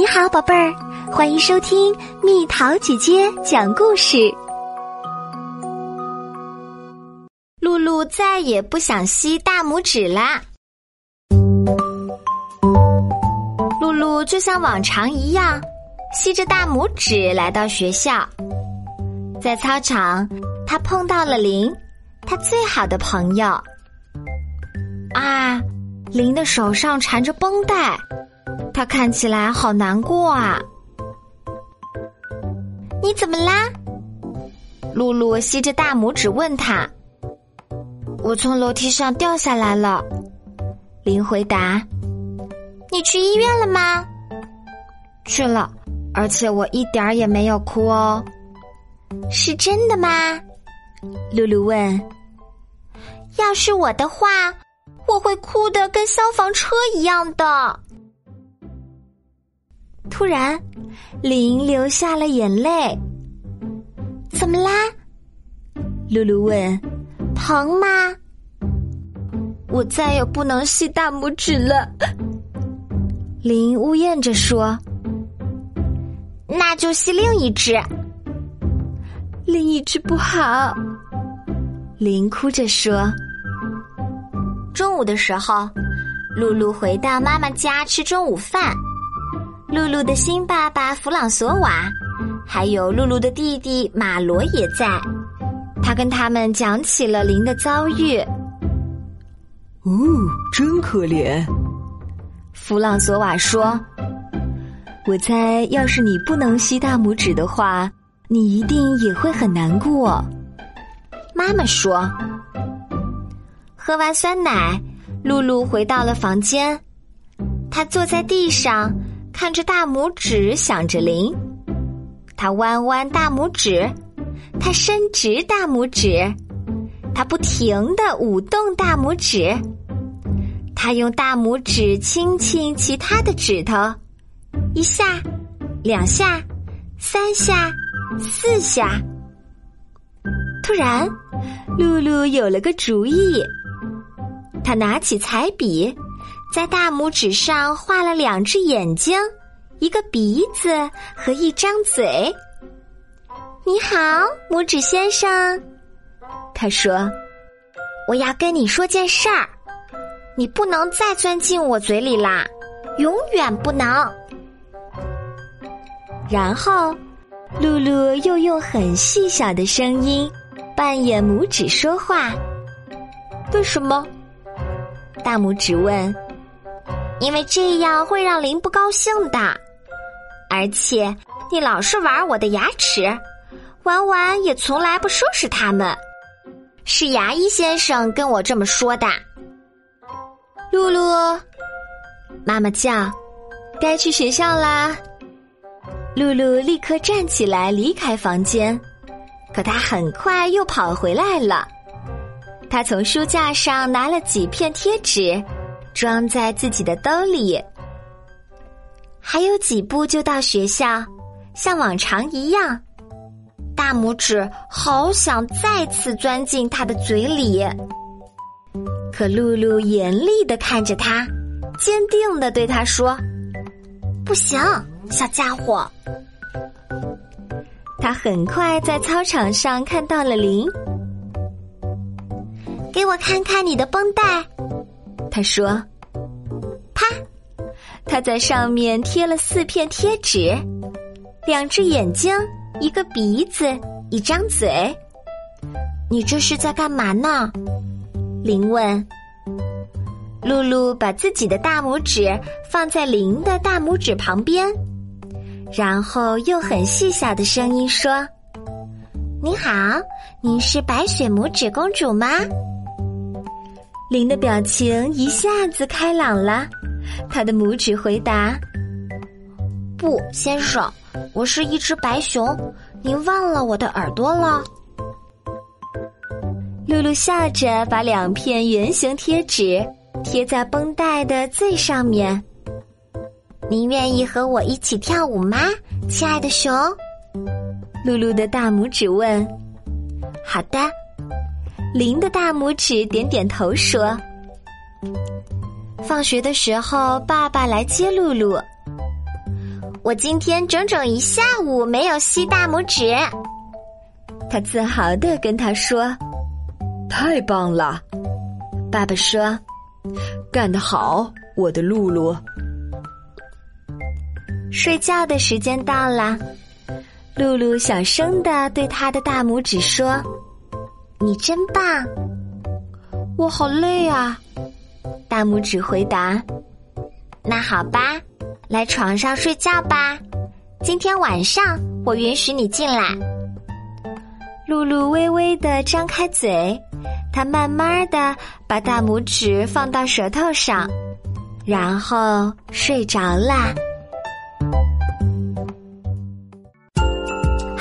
你好，宝贝儿，欢迎收听蜜桃姐姐讲故事。露露再也不想吸大拇指啦。露露就像往常一样，吸着大拇指来到学校。在操场，她碰到了林，她最好的朋友。啊，林的手上缠着绷带。他看起来好难过啊！你怎么啦？露露吸着大拇指问他：“我从楼梯上掉下来了。”林回答：“你去医院了吗？”去了，而且我一点儿也没有哭哦。是真的吗？露露问。要是我的话，我会哭的跟消防车一样的。突然，林流下了眼泪。怎么啦？露露问。疼吗？我再也不能吸大拇指了。林呜咽着说。那就吸另一只。另一只不好。林哭着说。中午的时候，露露回到妈妈家吃中午饭。露露的新爸爸弗朗索瓦，还有露露的弟弟马罗也在。他跟他们讲起了林的遭遇。哦，真可怜。弗朗索瓦说：“我猜，要是你不能吸大拇指的话，你一定也会很难过。”妈妈说。喝完酸奶，露露回到了房间。她坐在地上。看着大拇指，想着铃。他弯弯大拇指，他伸直大拇指，他不停的舞动大拇指。他用大拇指轻轻其他的指头，一下，两下，三下，四下。突然，露露有了个主意。他拿起彩笔。在大拇指上画了两只眼睛，一个鼻子和一张嘴。你好，拇指先生，他说：“我要跟你说件事儿，你不能再钻进我嘴里啦，永远不能。”然后，露露又用很细小的声音扮演拇指说话。为什么？大拇指问。因为这样会让林不高兴的，而且你老是玩我的牙齿，玩完也从来不收拾它们。是牙医先生跟我这么说的。露露，妈妈叫，该去学校啦。露露立刻站起来离开房间，可她很快又跑回来了。她从书架上拿了几片贴纸。装在自己的兜里，还有几步就到学校，像往常一样。大拇指好想再次钻进他的嘴里，可露露严厉的看着他，坚定的对他说：“不行，小家伙。”他很快在操场上看到了林，给我看看你的绷带。他说：“啪！”他在上面贴了四片贴纸，两只眼睛，一个鼻子，一张嘴。你这是在干嘛呢？林问。露露把自己的大拇指放在林的大拇指旁边，然后用很细小的声音说：“您好，您是白雪拇指公主吗？”林的表情一下子开朗了，他的拇指回答：“不，先生，我是一只白熊，您忘了我的耳朵了。”露露笑着把两片圆形贴纸贴在绷带的最上面。“您愿意和我一起跳舞吗，亲爱的熊？”露露的大拇指问。“好的。”林的大拇指点点头说：“放学的时候，爸爸来接露露。我今天整整一下午没有吸大拇指。他自豪的跟他说：“太棒了！”爸爸说：“干得好，我的露露。”睡觉的时间到了，露露小声的对他的大拇指说：“你真棒。”我好累啊，大拇指回答：“那好吧，来床上睡觉吧。今天晚上我允许你进来。”露露微微的张开嘴，她慢慢的把大拇指放到舌头上，然后睡着了。